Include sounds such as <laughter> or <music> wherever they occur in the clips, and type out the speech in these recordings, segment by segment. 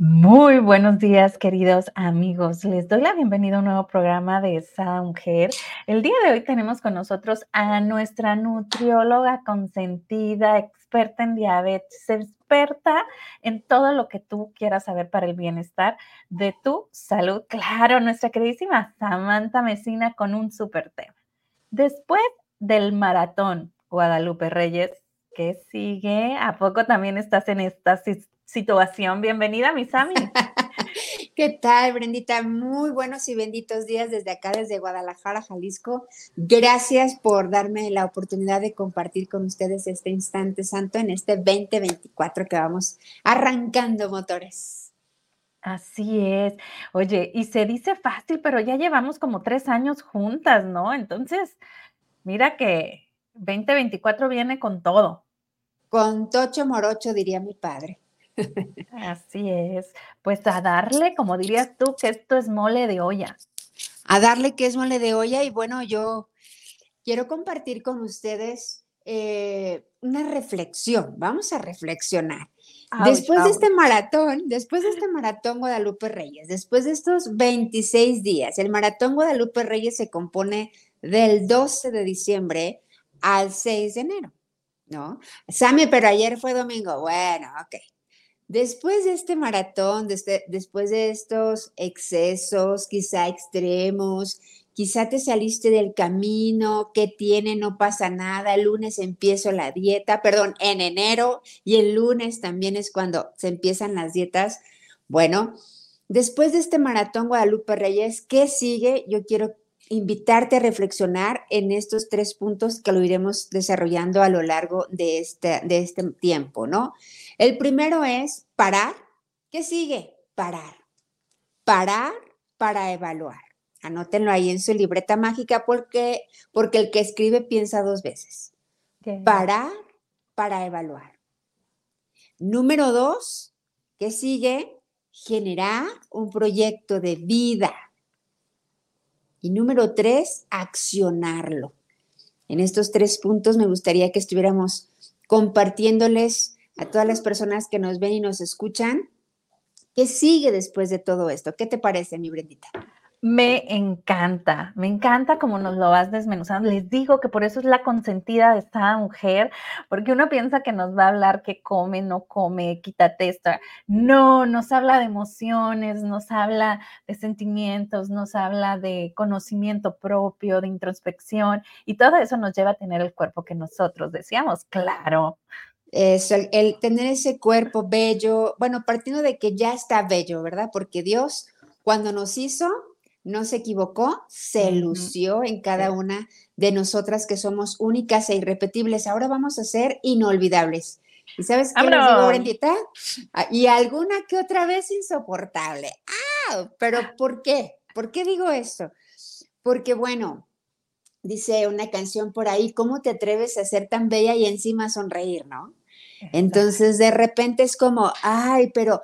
Muy buenos días, queridos amigos. Les doy la bienvenida a un nuevo programa de Esa Mujer. El día de hoy tenemos con nosotros a nuestra nutrióloga consentida, experta en diabetes, experta en todo lo que tú quieras saber para el bienestar de tu salud. Claro, nuestra queridísima Samantha Mesina con un súper tema. Después del maratón, Guadalupe Reyes, ¿qué sigue? ¿A poco también estás en esta situación. Bienvenida, Misami. <laughs> ¿Qué tal, Brendita? Muy buenos y benditos días desde acá, desde Guadalajara, Jalisco. Gracias por darme la oportunidad de compartir con ustedes este instante santo en este 2024 que vamos arrancando motores. Así es. Oye, y se dice fácil, pero ya llevamos como tres años juntas, ¿no? Entonces, mira que 2024 viene con todo. Con tocho morocho, diría mi padre. Así es. Pues a darle, como dirías tú, que esto es mole de olla. A darle que es mole de olla y bueno, yo quiero compartir con ustedes eh, una reflexión. Vamos a reflexionar. después de este maratón, después de este maratón Guadalupe Reyes, después de estos 26 días, el maratón Guadalupe Reyes se compone del 12 de diciembre al 6 de enero, ¿no? Sammy, pero ayer fue domingo. Bueno, ok. Después de este maratón, este, después de estos excesos, quizá extremos, quizá te saliste del camino, ¿qué tiene? No pasa nada, el lunes empiezo la dieta, perdón, en enero y el lunes también es cuando se empiezan las dietas. Bueno, después de este maratón Guadalupe Reyes, ¿qué sigue? Yo quiero invitarte a reflexionar en estos tres puntos que lo iremos desarrollando a lo largo de este, de este tiempo, ¿no? El primero es parar. ¿Qué sigue? Parar. Parar para evaluar. Anótenlo ahí en su libreta mágica porque, porque el que escribe piensa dos veces. Parar para evaluar. Número dos, ¿qué sigue? Generar un proyecto de vida. Y número tres, accionarlo. En estos tres puntos me gustaría que estuviéramos compartiéndoles a todas las personas que nos ven y nos escuchan, ¿qué sigue después de todo esto? ¿Qué te parece, mi Brendita? Me encanta, me encanta como nos lo vas desmenuzando. Les digo que por eso es la consentida de esta mujer, porque uno piensa que nos va a hablar que come, no come, quítate esto. No, nos habla de emociones, nos habla de sentimientos, nos habla de conocimiento propio, de introspección, y todo eso nos lleva a tener el cuerpo que nosotros deseamos, claro. Es el, tener ese cuerpo bello, bueno, partiendo de que ya está bello, ¿verdad? Porque Dios, cuando nos hizo, no se equivocó, se lució en cada una de nosotras que somos únicas e irrepetibles. Ahora vamos a ser inolvidables. ¿Y sabes qué les digo, Brendita? Ah, y alguna que otra vez insoportable. ¡Ah! ¿Pero por qué? ¿Por qué digo esto? Porque, bueno, dice una canción por ahí, ¿cómo te atreves a ser tan bella y encima sonreír, no? Entonces, de repente es como, ay, pero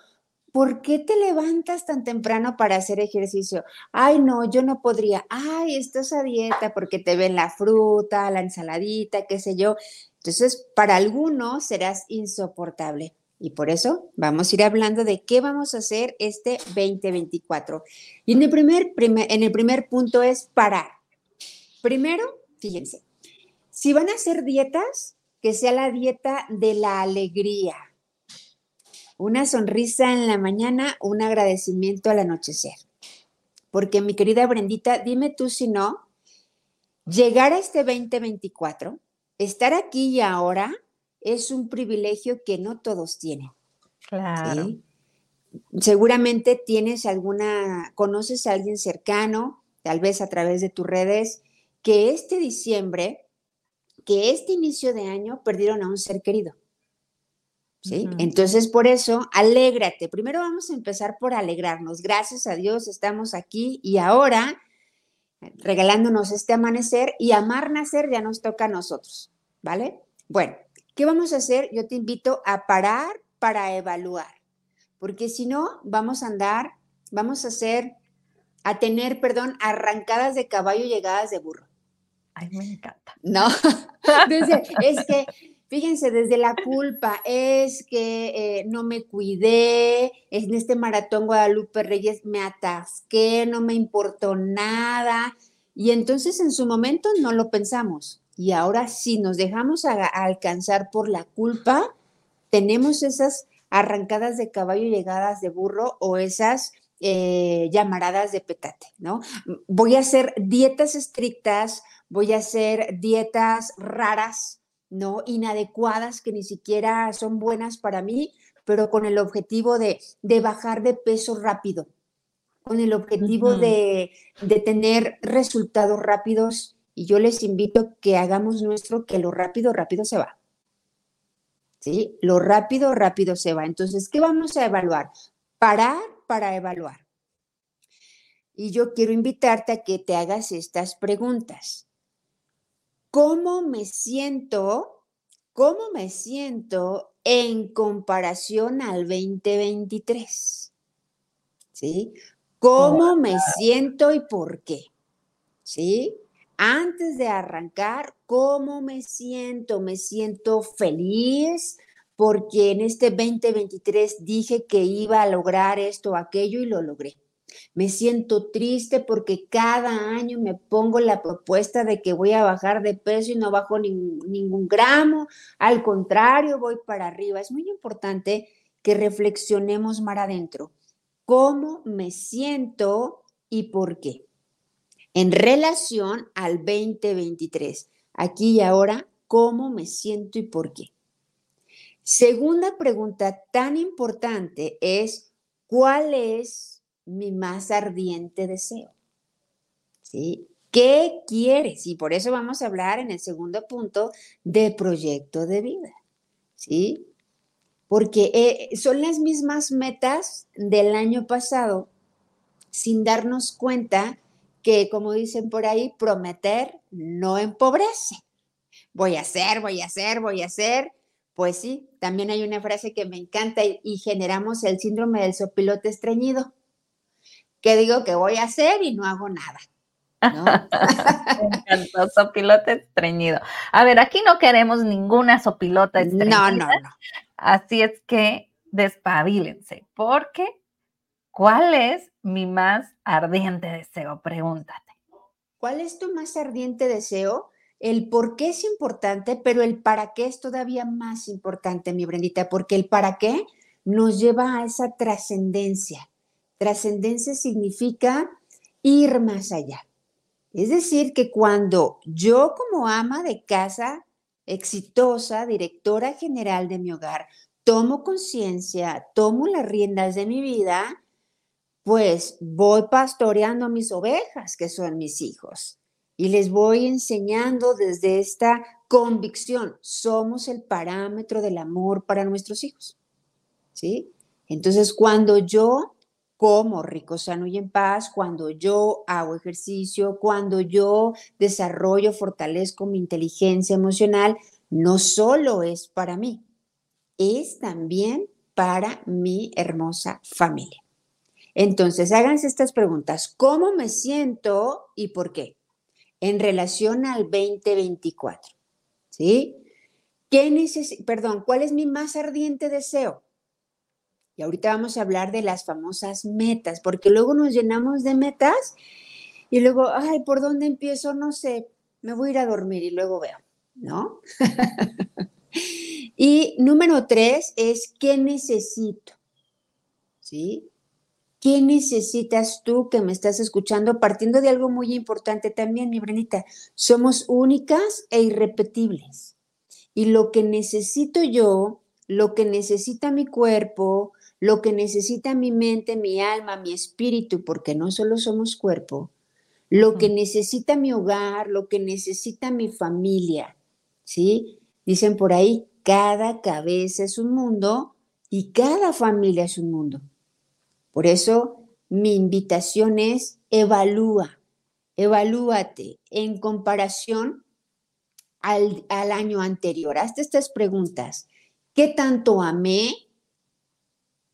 ¿por qué te levantas tan temprano para hacer ejercicio? Ay, no, yo no podría. Ay, estás a dieta porque te ven la fruta, la ensaladita, qué sé yo. Entonces, para algunos serás insoportable. Y por eso vamos a ir hablando de qué vamos a hacer este 2024. Y en el primer, en el primer punto es parar. Primero, fíjense, si van a hacer dietas, que sea la dieta de la alegría. Una sonrisa en la mañana, un agradecimiento al anochecer. Porque mi querida Brendita, dime tú si no, llegar a este 2024, estar aquí y ahora, es un privilegio que no todos tienen. Claro. Seguramente tienes alguna, conoces a alguien cercano, tal vez a través de tus redes, que este diciembre que este inicio de año perdieron a un ser querido. ¿Sí? Entonces, por eso, alégrate. Primero vamos a empezar por alegrarnos. Gracias a Dios estamos aquí y ahora regalándonos este amanecer y amar nacer ya nos toca a nosotros, ¿vale? Bueno, ¿qué vamos a hacer? Yo te invito a parar para evaluar, porque si no, vamos a andar, vamos a hacer, a tener, perdón, arrancadas de caballo y llegadas de burro. Ay, me encanta. No, <laughs> es que, Fíjense, desde la culpa es que eh, no me cuidé, en este maratón Guadalupe Reyes me atasqué, no me importó nada. Y entonces en su momento no lo pensamos. Y ahora si nos dejamos alcanzar por la culpa, tenemos esas arrancadas de caballo y llegadas de burro o esas eh, llamaradas de petate, ¿no? Voy a hacer dietas estrictas, voy a hacer dietas raras, ¿no? Inadecuadas que ni siquiera son buenas para mí, pero con el objetivo de, bajar de peso rápido, con el objetivo de, de, tener resultados rápidos. Y yo les invito que hagamos nuestro que lo rápido, rápido se va. ¿Sí? Lo rápido, rápido se va. Entonces, ¿qué vamos a evaluar? Parar para evaluar. Y yo quiero invitarte a que te hagas estas preguntas. ¿Cómo me siento? ¿Cómo me siento en comparación al 2023? ¿Sí? ¿Cómo me siento y por qué? ¿Sí? Antes de arrancar, ¿cómo me siento? ¿Me siento feliz? Porque en este 2023 dije que iba a lograr esto o aquello y lo logré. Me siento triste porque cada año me pongo la propuesta de que voy a bajar de peso y no bajo ningún gramo. Al contrario, voy para arriba. Es muy importante que reflexionemos más adentro. ¿Cómo me siento y por qué? En relación al 2023. Aquí y ahora, ¿cómo me siento y por qué? Segunda pregunta tan importante es, ¿cuál es mi más ardiente deseo. ¿Sí? ¿Qué quieres? Y por eso vamos a hablar en el segundo punto de proyecto de vida. ¿Sí? Porque eh, son las mismas metas del año pasado, sin darnos cuenta que, como dicen por ahí, prometer no empobrece. Voy a hacer, voy a hacer, voy a hacer. Pues sí, también hay una frase que me encanta y, y generamos el síndrome del sopilote estreñido que digo que voy a hacer y no hago nada. ¿no? <laughs> Me sopilote estreñido. A ver, aquí no queremos ninguna sopilota estreñida. No, no, no. Así es que despabilense, porque ¿cuál es mi más ardiente deseo? Pregúntate. ¿Cuál es tu más ardiente deseo? El por qué es importante, pero el para qué es todavía más importante, mi Brendita, porque el para qué nos lleva a esa trascendencia Trascendencia significa ir más allá. Es decir, que cuando yo como ama de casa exitosa, directora general de mi hogar, tomo conciencia, tomo las riendas de mi vida, pues voy pastoreando a mis ovejas, que son mis hijos, y les voy enseñando desde esta convicción, somos el parámetro del amor para nuestros hijos. ¿Sí? Entonces, cuando yo como rico, sano y en paz, cuando yo hago ejercicio, cuando yo desarrollo, fortalezco mi inteligencia emocional, no solo es para mí, es también para mi hermosa familia. Entonces, háganse estas preguntas. ¿Cómo me siento y por qué? En relación al 2024. ¿Sí? ¿Qué perdón, ¿cuál es mi más ardiente deseo? Y ahorita vamos a hablar de las famosas metas, porque luego nos llenamos de metas y luego, ay, ¿por dónde empiezo? No sé, me voy a ir a dormir y luego veo, ¿no? <laughs> y número tres es, ¿qué necesito? ¿Sí? ¿Qué necesitas tú que me estás escuchando? Partiendo de algo muy importante también, mi Brenita, somos únicas e irrepetibles. Y lo que necesito yo, lo que necesita mi cuerpo, lo que necesita mi mente, mi alma, mi espíritu, porque no solo somos cuerpo, lo que necesita mi hogar, lo que necesita mi familia, ¿sí? Dicen por ahí, cada cabeza es un mundo y cada familia es un mundo. Por eso mi invitación es evalúa, evalúate en comparación al, al año anterior. Hazte estas preguntas. ¿Qué tanto amé?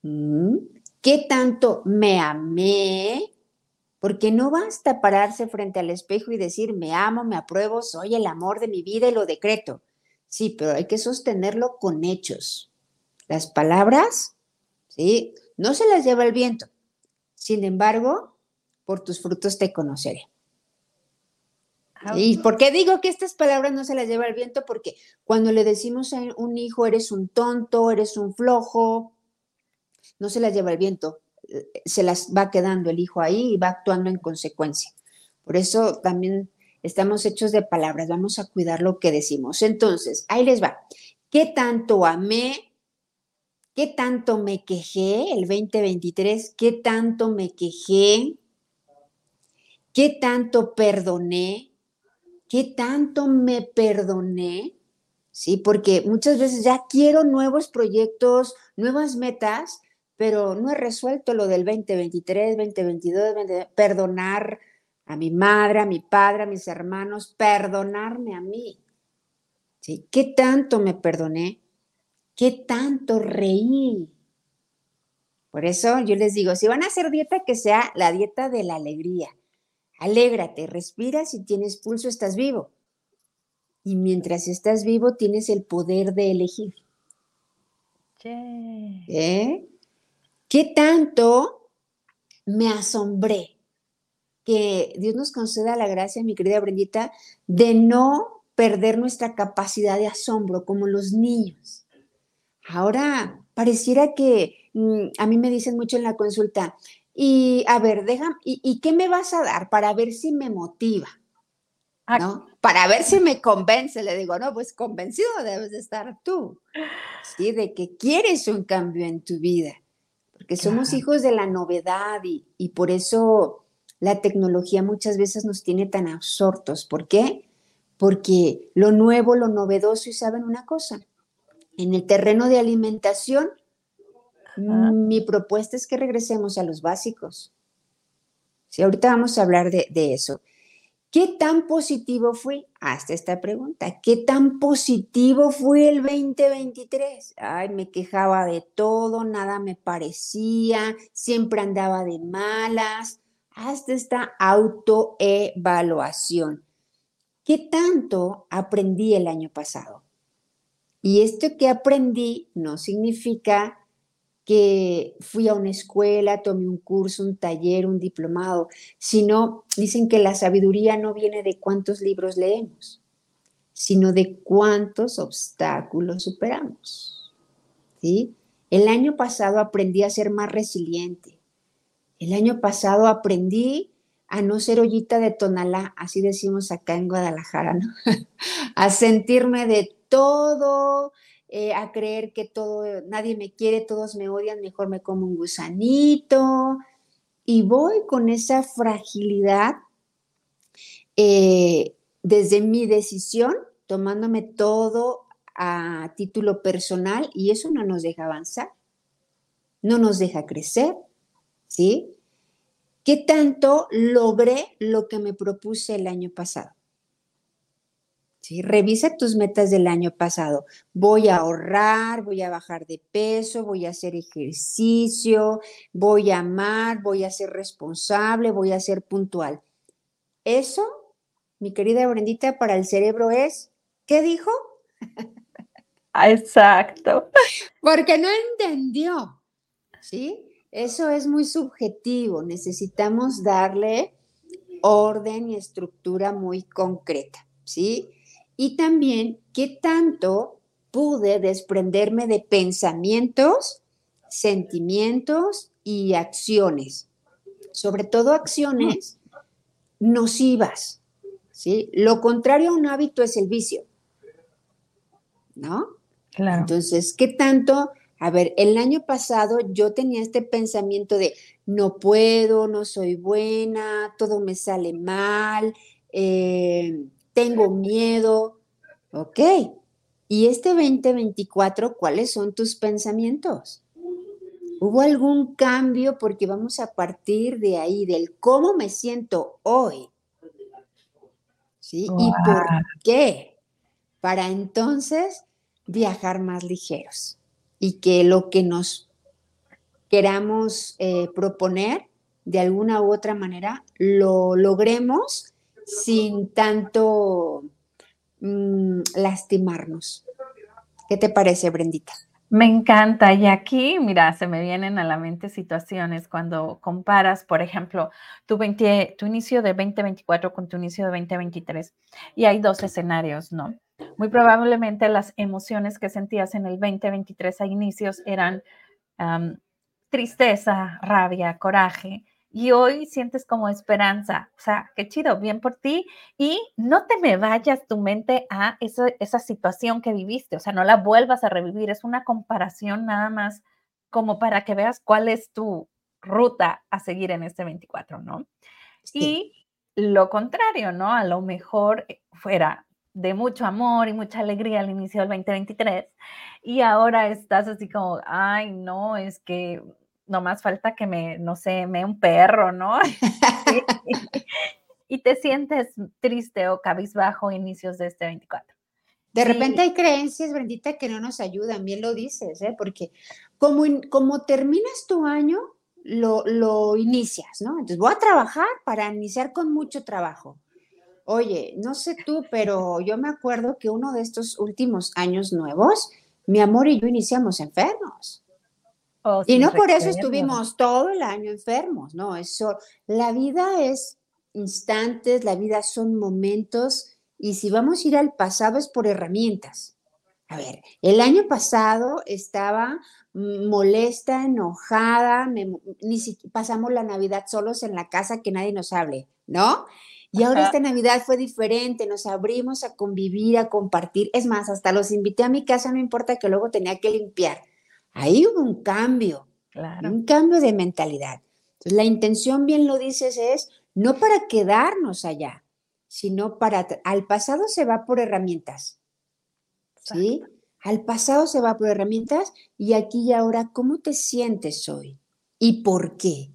Mm, ¿Qué tanto me amé? Porque no basta pararse frente al espejo y decir, me amo, me apruebo, soy el amor de mi vida y lo decreto. Sí, pero hay que sostenerlo con hechos. Las palabras, ¿sí? No se las lleva el viento. Sin embargo, por tus frutos te conoceré. ¿Y por qué digo que estas palabras no se las lleva el viento? Porque cuando le decimos a un hijo, eres un tonto, eres un flojo, no se las lleva el viento, se las va quedando el hijo ahí y va actuando en consecuencia. Por eso también estamos hechos de palabras, vamos a cuidar lo que decimos. Entonces, ahí les va. ¿Qué tanto amé? ¿Qué tanto me quejé el 2023? ¿Qué tanto me quejé? ¿Qué tanto perdoné? ¿Qué tanto me perdoné? Sí, porque muchas veces ya quiero nuevos proyectos, nuevas metas, pero no he resuelto lo del 2023, 2022, perdonar a mi madre, a mi padre, a mis hermanos, perdonarme a mí. ¿Sí? ¿Qué tanto me perdoné? ¿Qué tanto reí? Por eso yo les digo, si van a hacer dieta, que sea la dieta de la alegría, Alégrate, respira, si tienes pulso estás vivo. Y mientras estás vivo tienes el poder de elegir. ¿Eh? ¿Qué tanto me asombré que Dios nos conceda la gracia, mi querida Brendita, de no perder nuestra capacidad de asombro como los niños? Ahora, pareciera que mm, a mí me dicen mucho en la consulta, y a ver, déjame, ¿y, qué me vas a dar para ver si me motiva? Ah, ¿No? Para ver si me convence, le digo, no, pues convencido debes de estar tú, ¿sí? De que quieres un cambio en tu vida, porque somos hijos de la novedad y, y por eso la tecnología muchas veces nos tiene tan absortos. ¿Por qué? Porque lo nuevo, lo novedoso, y saben una cosa, en el terreno de alimentación mi propuesta es que regresemos a los básicos. Sí, ahorita vamos a hablar de, eso. ¿Qué tan positivo fue? Hasta esta pregunta. ¿Qué tan positivo fue el 2023? Ay, me quejaba de todo, nada me parecía, siempre andaba de malas. Hasta esta autoevaluación. ¿Qué tanto aprendí el año pasado? Y esto que aprendí no significa que fui a una escuela, tomé un curso, un taller, un diplomado, sino dicen que la sabiduría no viene de cuántos libros leemos, sino de cuántos obstáculos superamos. ¿sí? El año pasado aprendí a ser más resiliente. El año pasado aprendí a no ser ollita de tonalá, así decimos acá en Guadalajara, ¿no? <laughs> a sentirme de todo, eh, a creer que todo, nadie me quiere, todos me odian, mejor me como un gusanito. Y voy con esa fragilidad eh, desde mi decisión, tomándome todo a título personal y eso no nos deja avanzar, no nos deja crecer, ¿sí? ¿Qué tanto logré lo que me propuse el año pasado? Revisa tus metas del año pasado. Voy a ahorrar, voy a bajar de peso, voy a hacer ejercicio, voy a amar, voy a ser responsable, voy a ser puntual. Eso, mi querida Brendita, para el cerebro es, ¿qué dijo? <laughs> Exacto. Porque no entendió, ¿sí? Eso es muy subjetivo. Necesitamos darle orden y estructura muy concreta, ¿sí? Y también qué tanto pude desprenderme de pensamientos, sentimientos y acciones, sobre todo acciones nocivas. ¿sí? Lo contrario a un hábito es el vicio. ¿No? Claro. Entonces, ¿qué tanto? A ver, el año pasado yo tenía este pensamiento de no puedo, no soy buena, todo me sale mal, eh, tengo miedo. Ok. ¿Y este 2024, cuáles son tus pensamientos? ¿Hubo algún cambio? Porque vamos a partir de ahí, del cómo me siento hoy. ¿Sí? ¿Y por qué? Para entonces viajar más ligeros y que lo que nos queramos eh, proponer de alguna u otra manera lo logremos sin tanto mm, lastimarnos. ¿Qué te parece, Brendita? Me encanta. Y aquí, mira, se me vienen a la mente situaciones cuando comparas, por ejemplo, tu, tu inicio de 2024 con tu inicio de 2023. Y hay dos escenarios, ¿no? Muy probablemente las emociones que sentías en el 2023 a inicios eran tristeza, rabia, coraje, y hoy sientes como esperanza. O sea, qué chido, bien por ti. Y no te me vayas tu mente a esa situación que viviste, o sea, no la vuelvas a revivir. Es una comparación nada más como para que veas cuál es tu ruta a seguir en este 24, ¿no? Y lo contrario, ¿no? A lo mejor fuera de mucho amor y mucha alegría al inicio del 2023 y ahora estás así como, ay, no, es que no más falta que me, no sé, me un perro, ¿no? <laughs> <laughs> y te sientes triste o cabizbajo inicios de este 24. De repente hay creencias, Brendita, que no nos ayudan, bien lo dices, ¿eh? porque como, como terminas tu año, lo, lo inicias, ¿no? Entonces voy a trabajar para iniciar con mucho trabajo. Oye, no sé tú, pero yo me acuerdo que uno de estos últimos años nuevos, mi amor y yo iniciamos enfermos. Oh, y no por eso estuvimos todo el año enfermos, no, eso, la vida es instantes, la vida son momentos y si vamos a ir al pasado es por herramientas. A ver, el año pasado estaba molesta, enojada, ni pasamos la Navidad solos en la casa que nadie nos hable, ¿no? Y ahora esta Navidad fue diferente, nos abrimos a convivir, a compartir. Es más, hasta los invité a mi casa, no importa que luego tenía que limpiar. Ahí hubo un cambio, un cambio de mentalidad. Entonces, la intención, bien lo dices, es no para quedarnos allá, sino para, al pasado se va por herramientas, ¿sí? Al pasado se va por herramientas y aquí y ahora, ¿cómo te sientes hoy? ¿Y por qué?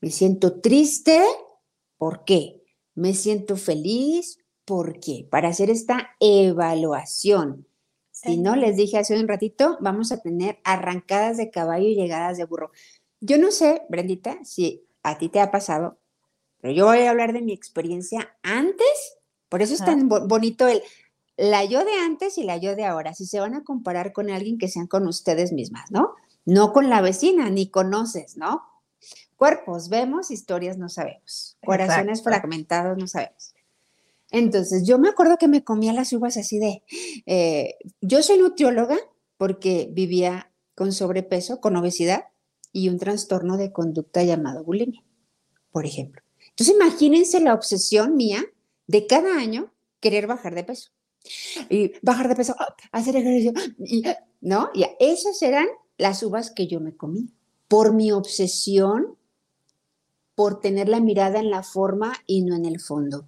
Me siento triste, ¿por qué? Me siento feliz, ¿por qué? Para hacer esta evaluación. Si no, les dije hace un ratito, vamos a tener arrancadas de caballo y llegadas de burro. Yo no sé, Brendita, si a ti te ha pasado, pero yo voy a hablar de mi experiencia antes, por eso es tan bonito el la yo de antes y la yo de ahora, si se van a comparar con alguien que sean con ustedes mismas, ¿no? No con la vecina, ni conoces, ¿no? Cuerpos vemos, historias no sabemos. Corazones fragmentados no sabemos. Entonces, yo me acuerdo que me comía las uvas así de, eh, yo soy nutrióloga porque vivía con sobrepeso, con obesidad y un trastorno de conducta llamado bulimia, por ejemplo. Entonces, imagínense la obsesión mía de cada año querer bajar de peso. Y bajar de peso, hacer ejercicio, y, ¿no? Y esas eran las uvas que yo me comí por mi obsesión por tener la mirada en la forma y no en el fondo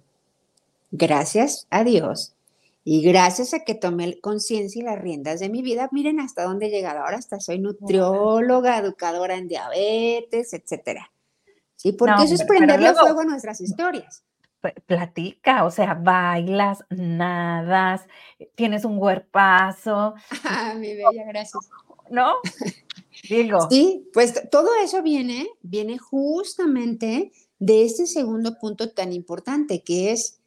gracias a Dios y gracias a que tomé conciencia y las riendas de mi vida, miren hasta dónde he llegado. Ahora hasta soy nutrióloga, educadora en diabetes, etcétera. Sí, porque eso es prenderle fuego a nuestras historias. Platica, o sea, bailas, nadas, tienes un huerpazo. Ah, <laughs> mi bella, gracias. ¿No? Digo. Sí, pues todo eso viene, viene justamente de este segundo punto tan importante, que es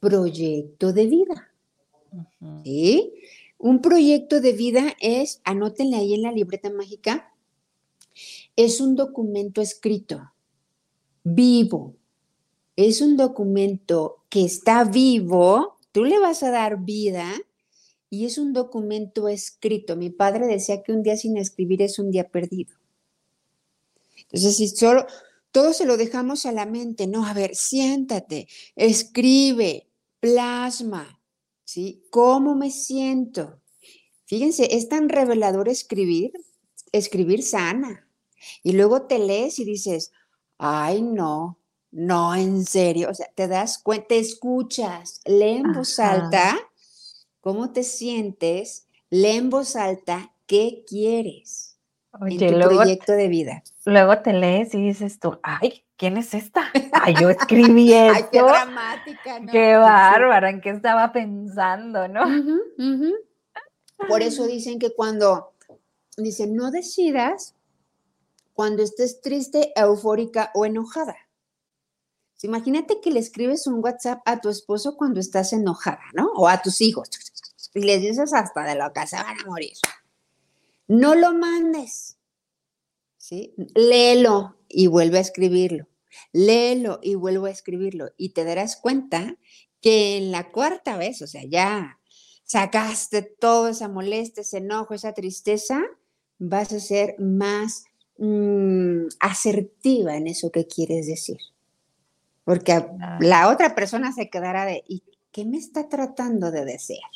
proyecto de vida. ¿Sí? Un proyecto de vida es, anótenle ahí en la libreta mágica, es un documento escrito, vivo. Es un documento que está vivo, tú le vas a dar vida y es un documento escrito. Mi padre decía que un día sin escribir es un día perdido. Entonces, si solo todo se lo dejamos a la mente, no, a ver, siéntate, escribe, plasma, ¿sí? ¿Cómo me siento? Fíjense, es tan revelador escribir, escribir sana. Y luego te lees y dices, ay, no, no, en serio. O sea, te das cuenta, te escuchas, lee en voz alta cómo te sientes, lee en voz alta qué quieres Oye, en tu proyecto de vida. Luego te lees y dices tú, ay, ¿quién es esta? Ay, yo escribí esto. <laughs> Ay, qué dramática, ¿no? Qué bárbara, ¿en qué estaba pensando, no? Por eso dicen que cuando, dicen, no decidas cuando estés triste, eufórica o enojada. Imagínate que le escribes un WhatsApp a tu esposo cuando estás enojada, ¿no? O a tus hijos. Y les dices hasta de lo que se van a morir. No lo mandes. ¿Sí? Léelo y vuelve a escribirlo. Léelo y vuelvo a escribirlo. Y te darás cuenta que en la cuarta vez, o sea, ya sacaste toda esa molestia, ese enojo, esa tristeza, vas a ser más mm, asertiva en eso que quieres decir. Porque la otra persona se quedará de, ¿y qué me está tratando de desear?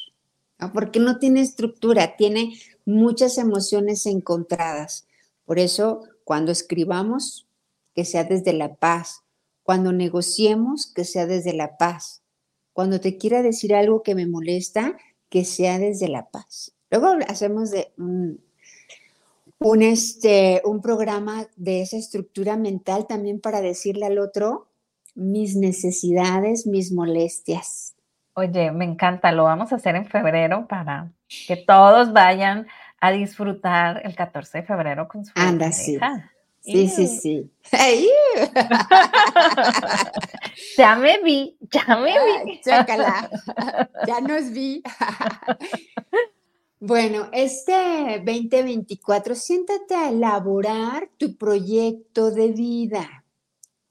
Porque no tiene estructura, tiene muchas emociones encontradas. Por eso, cuando escribamos, que sea desde la paz. Cuando negociemos, que sea desde la paz. Cuando te quiera decir algo que me molesta, que sea desde la paz. Luego hacemos de un, este, un programa de esa estructura mental también para decirle al otro mis necesidades, mis molestias. Oye, me encanta, lo vamos a hacer en febrero para que todos vayan a disfrutar el 14 de febrero con su Anda, sí. Sí, sí, sí. <laughs> ya me vi, ya me vi. Chácala, ya nos vi. Bueno, este 2024, siéntate a elaborar tu proyecto de vida.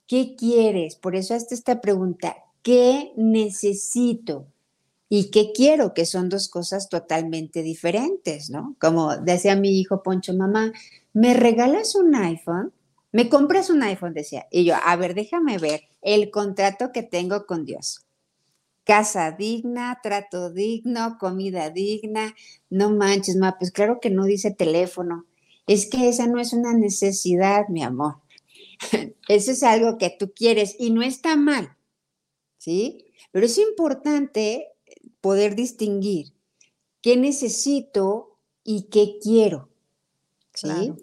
¿Qué quieres? Por eso hasta esta pregunta, ¿qué necesito? ¿Y qué quiero? Que son dos cosas totalmente diferentes, ¿no? Como decía mi hijo Poncho, mamá, ¿me regalas un iPhone? ¿Me compras un iPhone? Decía. Y yo, a ver, déjame ver el contrato que tengo con Dios. Casa digna, trato digno, comida digna. No manches, ma, pues claro que no dice teléfono. Es que esa no es una necesidad, mi amor. <laughs> Eso es algo que tú quieres y no está mal, ¿sí? Pero es importante poder distinguir qué necesito y qué quiero, ¿sí?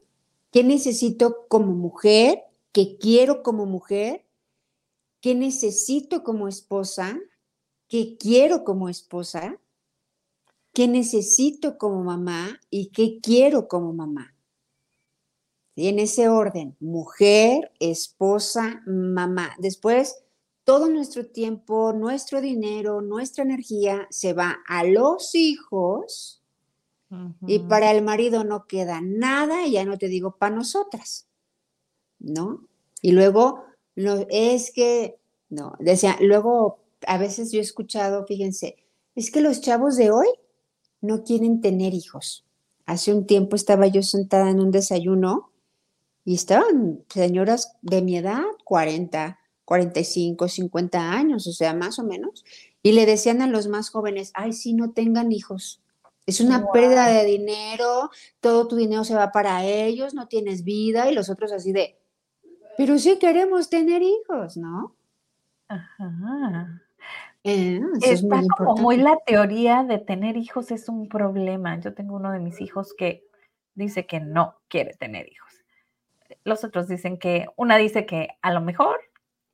¿Qué necesito como mujer? ¿Qué quiero como mujer? ¿Qué necesito como esposa? ¿Qué quiero como esposa? ¿Qué necesito como mamá? ¿Y qué quiero como mamá? Y en ese orden, mujer, esposa, mamá. Después, todo nuestro tiempo, nuestro dinero, nuestra energía se va a los hijos y para el marido no queda nada, y ya no te digo para nosotras, ¿no? Y luego, no, es que, no, decía, luego a veces yo he escuchado, fíjense, es que los chavos de hoy no quieren tener hijos. Hace un tiempo estaba yo sentada en un desayuno y estaban señoras de mi edad, 40, 45, 50 años, o sea, más o menos, y le decían a los más jóvenes, ay, sí, no tengan hijos. Es una pérdida de dinero, todo tu dinero se va para ellos, no tienes vida y los otros así de, pero sí queremos tener hijos, ¿no? Ajá. Eh, Está muy como muy la teoría de tener hijos es un problema. Yo tengo uno de mis hijos que dice que no quiere tener hijos. Los otros dicen que, una dice que a lo mejor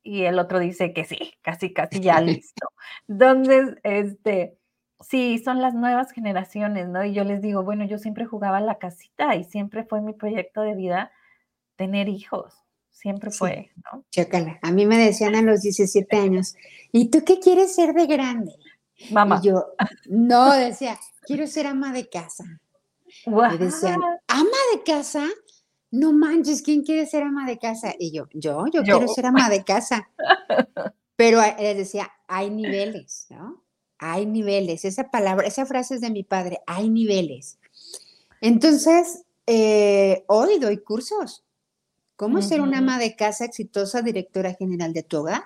y el otro dice que sí, casi, casi ya <laughs> listo. Entonces, este, Sí, son las nuevas generaciones, ¿no? Y yo les digo, bueno, yo siempre jugaba la casita y siempre fue mi proyecto de vida tener hijos, siempre fue, ¿no? Chócala. A mí me decían a los 17 años, ¿y tú qué quieres ser de grande? Mamá. Y yo, no, <laughs> decía, quiero ser ama de casa. Y decían, ¿ama de casa? No manches, ¿quién quiere ser ama de casa? Y yo, yo, yo, yo. quiero ser ama de casa. <laughs> Pero les decía, hay niveles, ¿no? hay niveles. Esa palabra, esa frase es de mi padre, hay niveles. Entonces, eh, hoy doy cursos. ¿Cómo ser una ama de casa exitosa, directora general de tu hogar?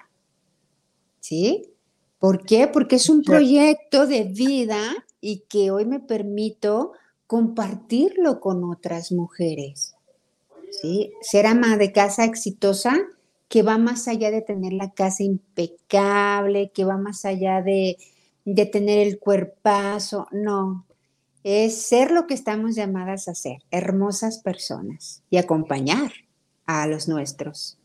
¿Sí? ¿Por qué? Porque es un proyecto de vida y que hoy me permito compartirlo con otras mujeres. ¿Sí? Ser ama de casa exitosa que va más allá de tener la casa impecable, que va más allá de de tener el cuerpazo, no. Es ser lo que estamos llamadas a ser, hermosas personas y acompañar a los nuestros.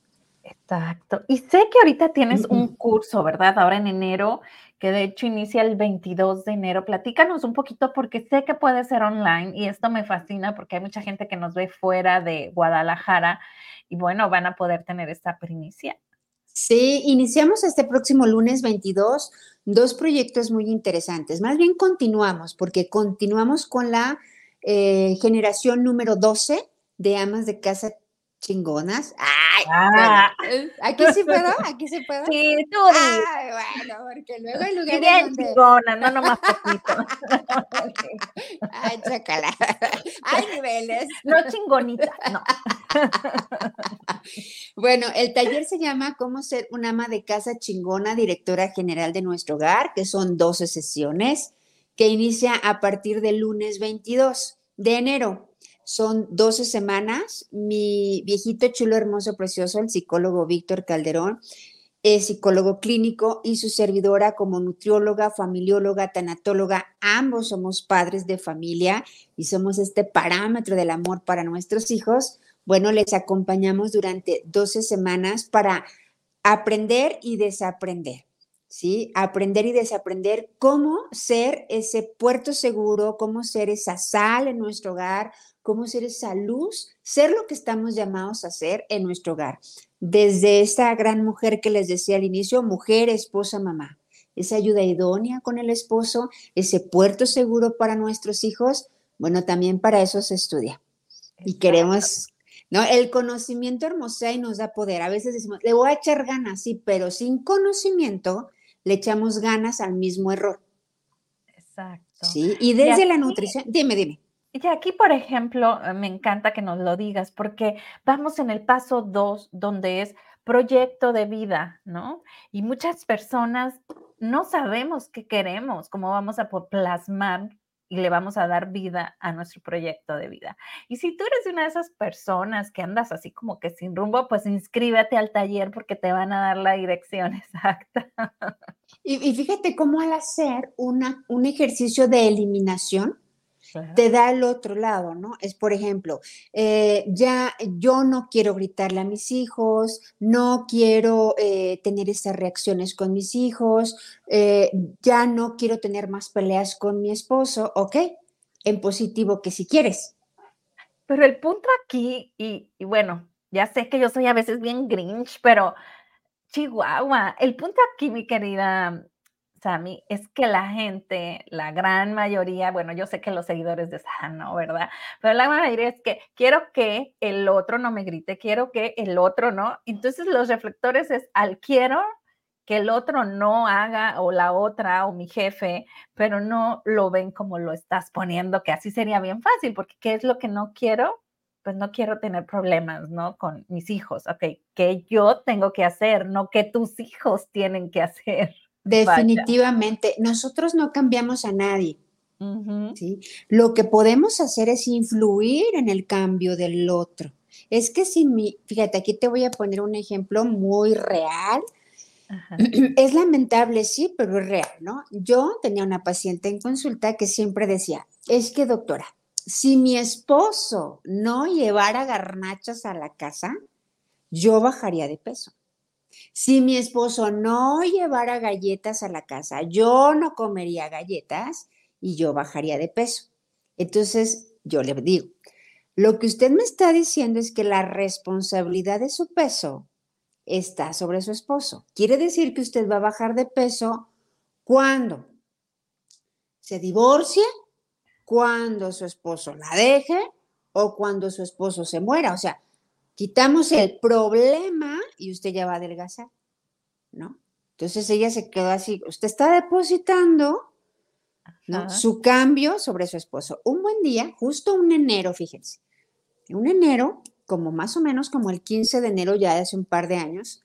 Exacto. Y sé que ahorita tienes un curso, ¿verdad? Ahora en enero, que de hecho inicia el 22 de enero. Platícanos un poquito porque sé que puede ser online y esto me fascina porque hay mucha gente que nos ve fuera de Guadalajara y bueno, van a poder tener esta primicia. Sí, iniciamos este próximo lunes 22 dos proyectos muy interesantes. Más bien continuamos, porque continuamos con la eh, generación número 12 de amas de casa chingonas. Ay, ah. Eh, aquí sí puedo, aquí sí puedo. Sí, tú. Ay, bueno, porque luego hay lugares Bien donde... chingona, no nomás poquito. <laughs> Ay, chacala. Hay niveles. No chingonita, no. Bueno, el taller se llama Cómo ser una ama de casa chingona, directora general de nuestro hogar, que son 12 sesiones, que inicia a partir del lunes 22 de enero. Son 12 semanas. Mi viejito chulo, hermoso, precioso, el psicólogo Víctor Calderón, es psicólogo clínico y su servidora como nutrióloga, familióloga, tanatóloga. Ambos somos padres de familia y somos este parámetro del amor para nuestros hijos. Bueno, les acompañamos durante 12 semanas para aprender y desaprender. ¿Sí? Aprender y desaprender cómo ser ese puerto seguro, cómo ser esa sal en nuestro hogar, cómo ser esa luz, ser lo que estamos llamados a ser en nuestro hogar. Desde esta gran mujer que les decía al inicio, mujer, esposa, mamá, esa ayuda idónea con el esposo, ese puerto seguro para nuestros hijos, bueno, también para eso se estudia. Y queremos ¿no? El conocimiento hermosea y nos da poder. A veces decimos, le voy a echar ganas, sí, pero sin conocimiento le echamos ganas al mismo error. Exacto. Sí, y desde la nutrición, dime, dime. Y aquí, por ejemplo, eh, me encanta que nos lo digas, porque vamos en el paso dos, donde es proyecto de vida, ¿no? Y muchas personas no sabemos qué queremos, cómo vamos a plasmar y le vamos a dar vida a nuestro proyecto de vida. Y si tú eres una de esas personas que andas así como que sin rumbo, pues inscríbete al taller porque te van a dar la dirección <laughs> exacta. Y, fíjate cómo al hacer una, un ejercicio de eliminación, te da el otro lado, ¿no? Es, por ejemplo, eh, ya yo no quiero gritarle a mis hijos, no quiero eh, tener esas reacciones con mis hijos, eh, ya no quiero tener más peleas con mi esposo, ¿ok? En positivo que si quieres. Pero el punto aquí, y, y bueno, ya sé que yo soy a veces bien grinch, pero Chihuahua, el punto aquí, mi querida Sammy, es que la gente, la gran mayoría, bueno, yo sé que los seguidores de Sano, ¿verdad? Pero la mayoría es que quiero que el otro no me grite, quiero que el otro no. Entonces los reflectores es al quiero que el otro no haga o la otra o mi jefe, pero no lo ven como lo estás poniendo, que así sería bien fácil, porque ¿qué es lo que no quiero? Pues no quiero tener problemas, ¿no? Con mis hijos, ok, que yo tengo que hacer, no que tus hijos tienen que hacer. Definitivamente, nosotros no cambiamos a nadie. ¿sí? Lo que podemos hacer es influir en el cambio del otro. Es que si mi, fíjate, aquí te voy a poner un ejemplo muy real. <clears throat> Es lamentable, sí, pero es real, ¿no? Yo tenía una paciente en consulta que siempre decía, es que doctora, si mi esposo no llevara garnachas a la casa, yo bajaría de peso. Si mi esposo no llevara galletas a la casa, yo no comería galletas y yo bajaría de peso. Entonces, yo le digo, lo que usted me está diciendo es que la responsabilidad de su peso está sobre su esposo. Quiere decir que usted va a bajar de peso cuando se divorcie, cuando su esposo la deje o cuando su esposo se muera. O sea, quitamos el problema y usted ya va a adelgazar, ¿no? Entonces ella se quedó así, usted está depositando ¿no? su cambio sobre su esposo. Un buen día, justo un enero, fíjense, un enero, como más o menos como el 15 de enero ya de hace un par de años,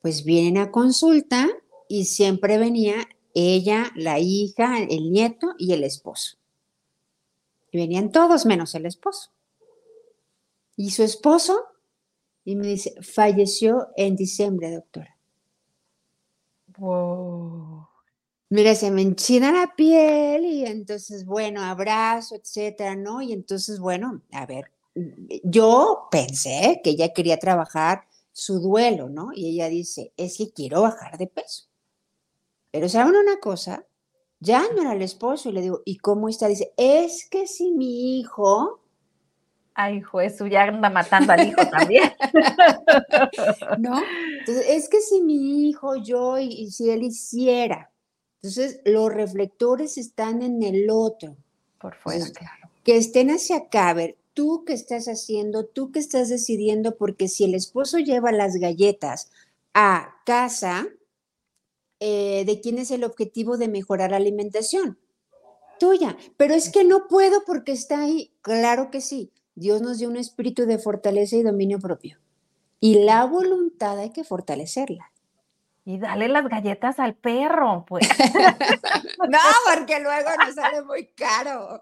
pues vienen a consulta y siempre venía ella, la hija, el nieto y el esposo. Y venían todos menos el esposo. Y su esposo y me dice, falleció en diciembre, doctora. Wow. Mira, se me enchina la piel y entonces, bueno, abrazo, etcétera, ¿no? Y entonces, bueno, a ver, yo pensé que ella quería trabajar su duelo, ¿no? Y ella dice, es que quiero bajar de peso. Pero ¿saben una cosa? Ya no era el esposo y le digo, ¿y cómo está? Dice, es que si mi hijo Ay, juez, ya anda matando al hijo también. <laughs> ¿No? Entonces, es que si mi hijo, yo, y, si él hiciera, entonces los reflectores están en el otro. Por fuera, claro. Que estén hacia acá, a ver, tú qué estás haciendo, tú qué estás decidiendo, porque si el esposo lleva las galletas a casa, eh, ¿de quién es el objetivo de mejorar la alimentación? Tuya. Pero es que no puedo porque está ahí. Claro que sí. Dios nos dio un espíritu de fortaleza y dominio propio. Y la voluntad hay que fortalecerla. Y dale las galletas al perro, pues. <laughs> <laughs> no, porque luego nos sale muy caro.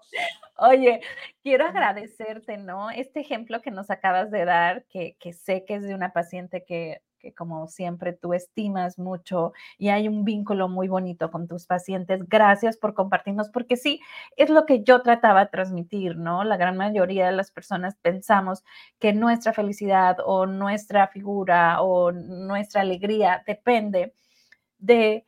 Oye, quiero agradecerte, ¿no? Este ejemplo que nos acabas de dar, que, que sé que es de una paciente que que como siempre tú estimas mucho y hay un vínculo muy bonito con tus pacientes. Gracias por compartirnos, porque sí, es lo que yo trataba de transmitir, ¿no? La gran mayoría de las personas pensamos que nuestra felicidad o nuestra figura o nuestra alegría depende de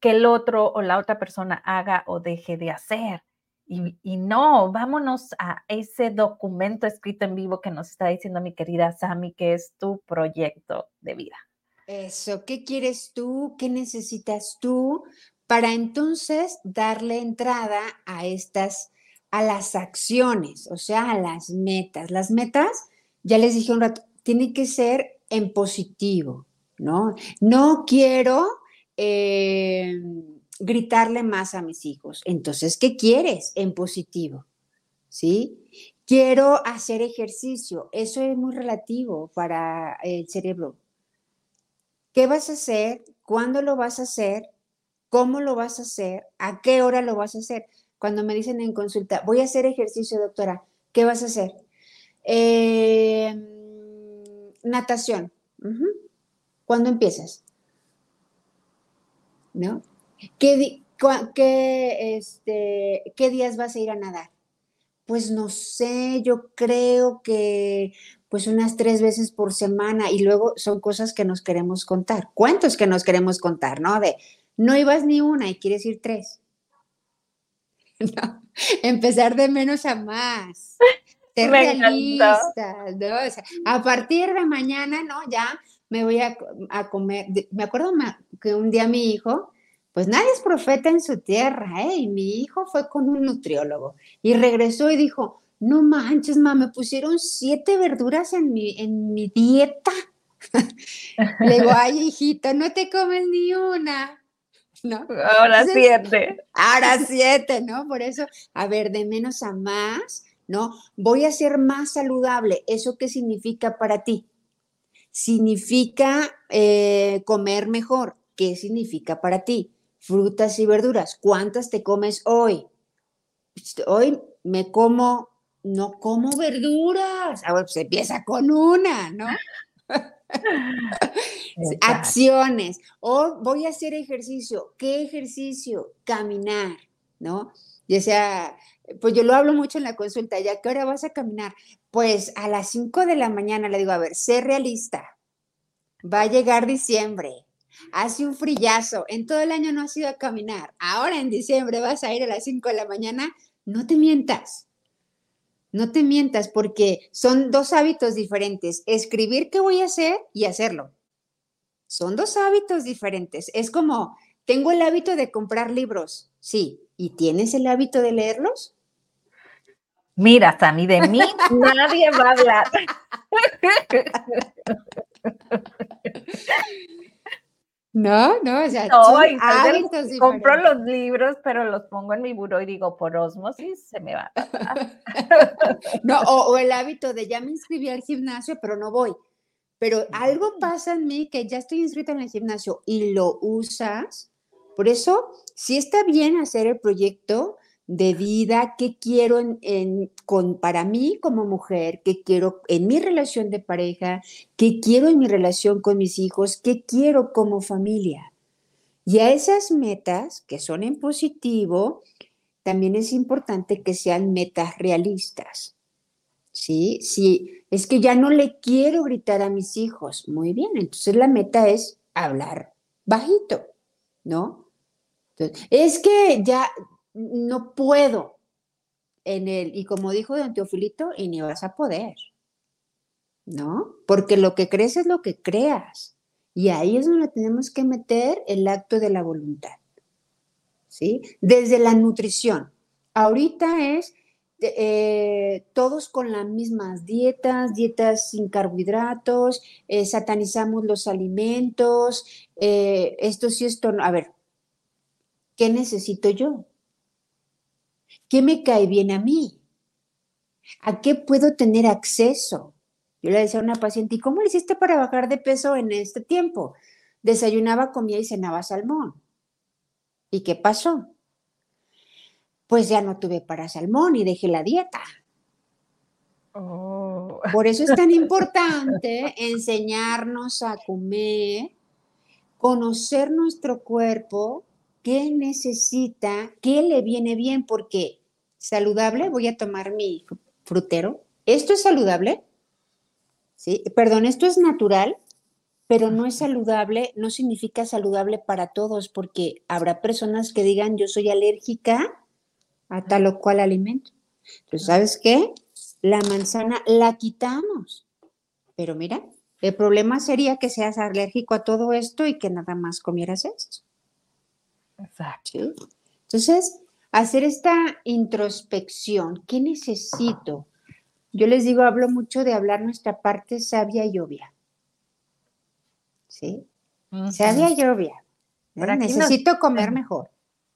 que el otro o la otra persona haga o deje de hacer. Y, no, vámonos a ese documento escrito en vivo que nos está diciendo mi querida Sami, que es tu proyecto de vida. Eso, ¿qué quieres tú? ¿Qué necesitas tú? Para entonces darle entrada a estas, a las acciones, o sea, a las metas. Las metas, ya les dije un rato, tienen que ser en positivo, ¿no? No quiero... Eh, gritarle más a mis hijos. Entonces, ¿qué quieres en positivo? ¿Sí? Quiero hacer ejercicio. Eso es muy relativo para el cerebro. ¿Qué vas a hacer? ¿Cuándo lo vas a hacer? ¿Cómo lo vas a hacer? ¿A qué hora lo vas a hacer? Cuando me dicen en consulta, voy a hacer ejercicio, doctora, ¿qué vas a hacer? Em, natación. ¿Cuándo empiezas? ¿No? ¿Qué, qué, este, ¿Qué días vas a ir a nadar? Pues no sé, yo creo que pues unas tres veces por semana y luego son cosas que nos queremos contar, cuentos que nos queremos contar, ¿no? De no ibas ni una y quieres ir tres. <laughs> No, empezar de menos a más. <laughs> Ser realista, ¿no? a partir de mañana, ¿no? Ya me voy a, a comer. Me acuerdo que un día mi hijo pues nadie es profeta en su tierra, ¿eh? Y mi hijo fue con un nutriólogo y regresó y dijo, no manches, ma, me pusieron siete verduras en mi, en mi dieta. <laughs> Le digo, ay, hijito, no te comes ni una. ¿No? Ahora siete. Ahora siete, ¿no? Por eso, a ver, de menos a más, ¿no? Voy a ser más saludable. ¿Eso qué significa para ti? Significa eh, comer mejor. ¿Qué significa para ti? Frutas y verduras. ¿Cuántas te comes hoy? Hoy me como, no como verduras. Ahora pues empieza con una, ¿no? <laughs> <laughs> Acciones. O voy a hacer ejercicio. ¿Qué ejercicio? Caminar, ¿no? Ya sea, pues yo lo hablo mucho en la consulta, ¿ya qué hora vas a caminar? Pues a las 5 de la mañana le digo, a ver, sé realista. Va a llegar diciembre hace un frillazo, en todo el año no has ido a caminar, ahora en diciembre vas a ir a las 5 de la mañana, no te mientas. No te mientas porque son dos hábitos diferentes, escribir qué voy a hacer y hacerlo. Son dos hábitos diferentes. Es como, tengo el hábito de comprar libros, sí, ¿y tienes el hábito de leerlos? Mira, Sammy, de mí <laughs> nadie va a hablar. <laughs> No, no, o sea, compro los libros, pero los pongo en mi buró y digo, por osmosis se me va. <laughs> no, o, el hábito de ya me inscribí al gimnasio, pero no voy. Pero algo pasa en mí que ya estoy inscrita en el gimnasio y lo usas. Por eso, sí está bien hacer el proyecto, de vida, qué quiero en, con, para mí como mujer, qué quiero en mi relación de pareja, qué quiero en mi relación con mis hijos, qué quiero como familia. Y a esas metas que son en positivo, también es importante que sean metas realistas. ¿Sí? Sí, es que ya no le quiero gritar a mis hijos. Muy bien, entonces la meta es hablar bajito, ¿no? es que ya no puedo. en el, y como dijo don Teofilito, y ni vas a poder, ¿no? Porque lo que crees es lo que creas. Y ahí es donde tenemos que meter el acto de la voluntad, ¿sí? Desde la nutrición. Ahorita es eh, todos con las mismas dietas, dietas sin carbohidratos, eh, satanizamos los alimentos, eh, esto sí, esto no. A ver, ¿qué necesito yo? ¿Qué me cae bien a mí? ¿A qué puedo tener acceso? Yo le decía a una paciente, ¿y cómo le hiciste para bajar de peso en este tiempo? Desayunaba, comía y cenaba salmón. ¿Y qué pasó? Pues ya no tuve para salmón y dejé la dieta. Oh. Por eso es tan <laughs> importante enseñarnos a comer, conocer nuestro cuerpo, qué necesita, qué le viene bien, porque saludable, voy a tomar mi frutero. ¿Esto es saludable? ¿sí? Perdón, esto es natural, pero no es saludable, no significa saludable para todos, porque habrá personas que digan yo soy alérgica a tal o cual alimento. Entonces, ¿sabes qué? La manzana la quitamos. Pero mira, el problema sería que seas alérgico a todo esto y que nada más comieras esto. Exacto. Entonces, hacer esta introspección, ¿qué necesito? Yo les digo, hablo mucho de hablar nuestra parte sabia y obvia. ¿Sí? Sabia y obvia. ¿eh? Necesito comer mejor.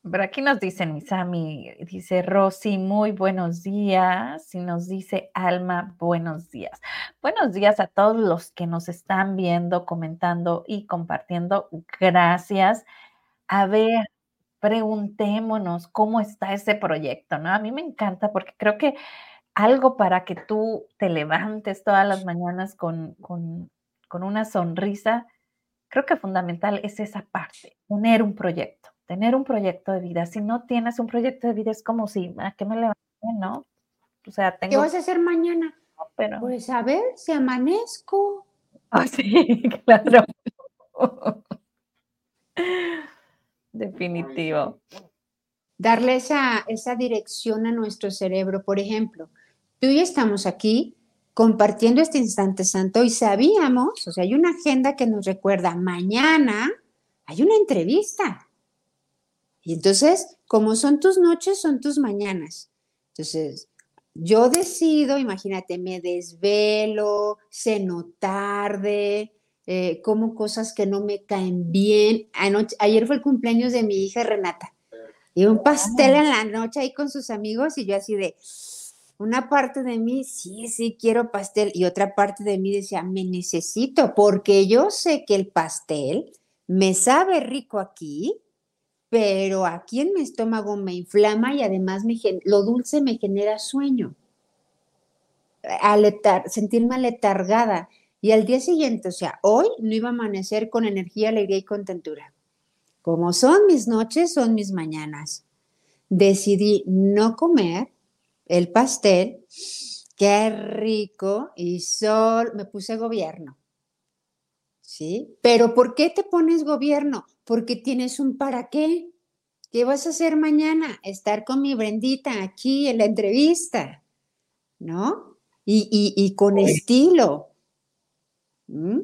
Por aquí nos dice Misami, dice Rosy, muy buenos días. Y nos dice Alma, buenos días. Buenos días a todos los que nos están viendo, comentando y compartiendo. Gracias. A ver, preguntémonos cómo está ese proyecto, ¿no? A mí me encanta porque creo que algo para que tú te levantes todas las mañanas con, con, una sonrisa, creo que fundamental es esa parte, tener un proyecto, tener un proyecto de vida. Si no tienes un proyecto de vida, es como si, ¿a qué me levanté, no? O sea, tengo... ¿Qué vas a hacer mañana? pero... Pues a ver, si amanezco. Ah, <laughs> sí, claro. <laughs> Definitivo. Darle esa, esa dirección a nuestro cerebro. Por ejemplo, tú y estamos aquí compartiendo este instante santo y sabíamos, o sea, hay una agenda que nos recuerda, mañana hay una entrevista. Y entonces, como son tus noches, son tus mañanas. Entonces, yo decido, imagínate, me desvelo, ceno tarde, eh, como cosas que no me caen bien. ayer fue el cumpleaños de mi hija Renata. Y un pastel en la noche ahí con sus amigos y yo así de, una parte de mí, sí, sí, quiero pastel, y otra parte de mí decía, me necesito, porque yo sé que el pastel me sabe rico aquí, pero aquí en mi estómago me inflama y además me, lo dulce me genera sueño, aletar, sentirme aletargada. Y al día siguiente, o sea, hoy no iba a amanecer con energía, alegría y contentura. Como son mis noches, son mis mañanas. Decidí no comer el pastel, qué rico, y sol, me puse gobierno. ¿Sí? Pero ¿por qué te pones gobierno? Porque tienes un para qué. ¿Qué vas a hacer mañana? Estar con mi Brendita aquí en la entrevista, ¿no? Y, con estilo. ¿Mm?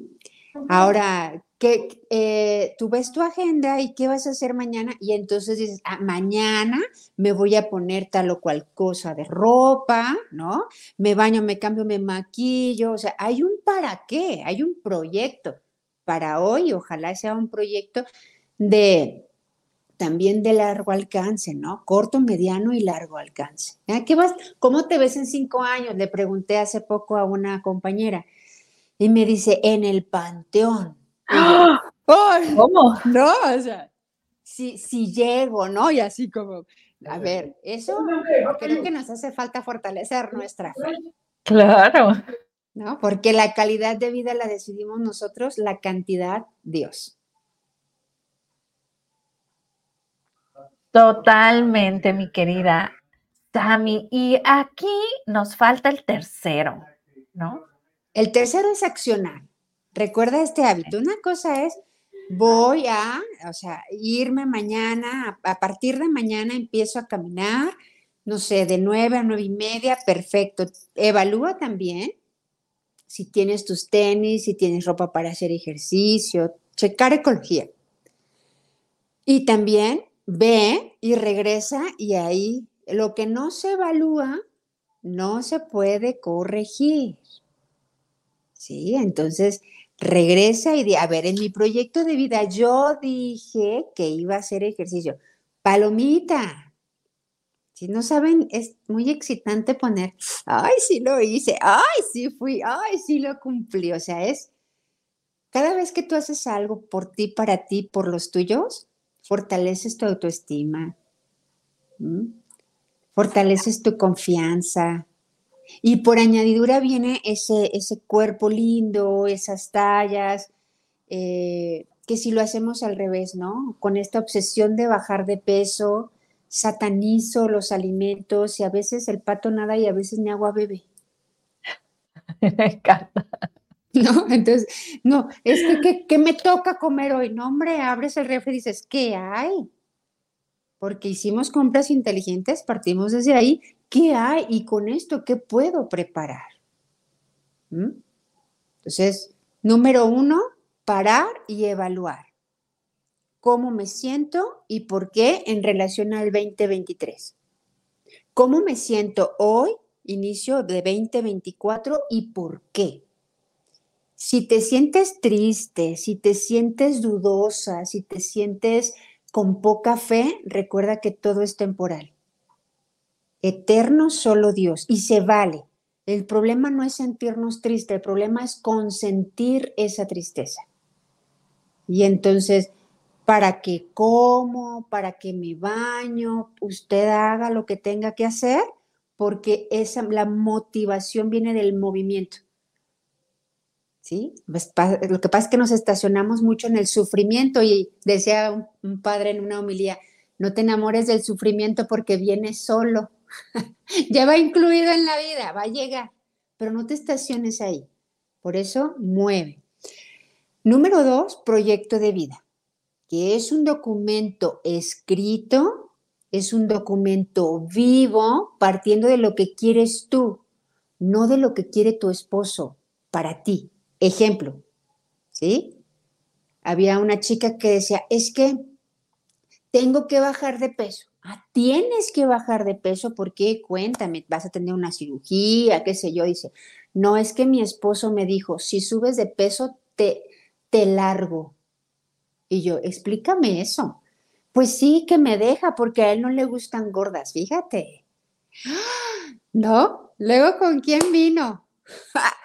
Ahora, que eh, tú ves tu agenda y qué vas a hacer mañana y entonces dices, ah, mañana me voy a poner tal o cual cosa de ropa, ¿no? Me baño, me cambio, me maquillo, o sea, hay un para qué, hay un proyecto para hoy, ojalá sea un proyecto de también de largo alcance, ¿no? Corto, mediano y largo alcance. ¿Ah, ¿Qué vas? ¿Cómo te ves en cinco años? Le pregunté hace poco a una compañera y me dice, en el panteón. ¿Cómo? No, o sea, si, si llego, ¿no? Y así como, a ver, eso creo que nos hace falta fortalecer nuestra fe. Claro. ¿No? Porque la calidad de vida la decidimos nosotros, la cantidad, Dios. Totalmente, mi querida Tami. Y aquí nos falta el tercero, ¿no? El tercero es accionar. Recuerda este hábito. Una cosa es, voy a, o sea, irme mañana, a, partir de mañana empiezo a caminar, no sé, de nueve a nueve y media, perfecto. Evalúa también si tienes tus tenis, si tienes ropa para hacer ejercicio, checar ecología. Y también ve y regresa y ahí lo que no se evalúa no se puede corregir. ¿Sí? Entonces, regresa y di, a ver, en mi proyecto de vida yo dije que iba a hacer ejercicio. Palomita. Si no saben, es muy excitante poner, ay, sí lo hice, ay, sí fui, ay, sí lo cumplí. O sea, es cada vez que tú haces algo por ti, para ti, por los tuyos, fortaleces tu autoestima, fortaleces tu confianza. Y por añadidura viene ese, ese cuerpo lindo, esas tallas, eh, que si lo hacemos al revés, ¿no? Con esta obsesión de bajar de peso, satanizo los alimentos y a veces el pato nada y a veces ni agua bebe. <laughs> Me encanta. ¿no? Entonces, no, es que, ¿qué, me toca comer hoy? No, hombre, abres el refri y dices, ¿qué hay? Porque hicimos compras inteligentes, partimos desde ahí, ¿qué hay? Y con esto, ¿qué puedo preparar? ¿Mm? Entonces, número uno, parar y evaluar. ¿Cómo me siento y por qué en relación al 2023? ¿Cómo me siento hoy, inicio de 2024 y por qué? si te sientes triste, si te sientes dudosa, si te sientes con poca fe, recuerda que todo es temporal. Eterno solo Dios y se vale. El problema no es sentirnos tristes, el problema es consentir esa tristeza. Y entonces, para que como, para que me baño, usted haga lo que tenga que hacer, porque esa, la motivación viene del movimiento. ¿Sí? Pues, lo que pasa es que nos estacionamos mucho en el sufrimiento y decía un, padre en una homilía, no te enamores del sufrimiento porque viene solo, <laughs> ya va incluido en la vida, va a llegar, pero no te estaciones ahí. Por eso, mueve. Número dos, proyecto de vida, que es un documento escrito, es un documento vivo, partiendo de lo que quieres tú, no de lo que quiere tu esposo para ti. Ejemplo, ¿sí? Había una chica que decía, es que tengo que bajar de peso. Ah, tienes que bajar de peso porque, cuéntame, vas a tener una cirugía, qué sé yo. Dice, no es que mi esposo me dijo, si subes de peso, te, te largo. Y yo, explícame eso. Pues sí, que me deja porque a él no le gustan gordas, fíjate. <gasps> ¿No? Luego, ¿con quién vino? <laughs>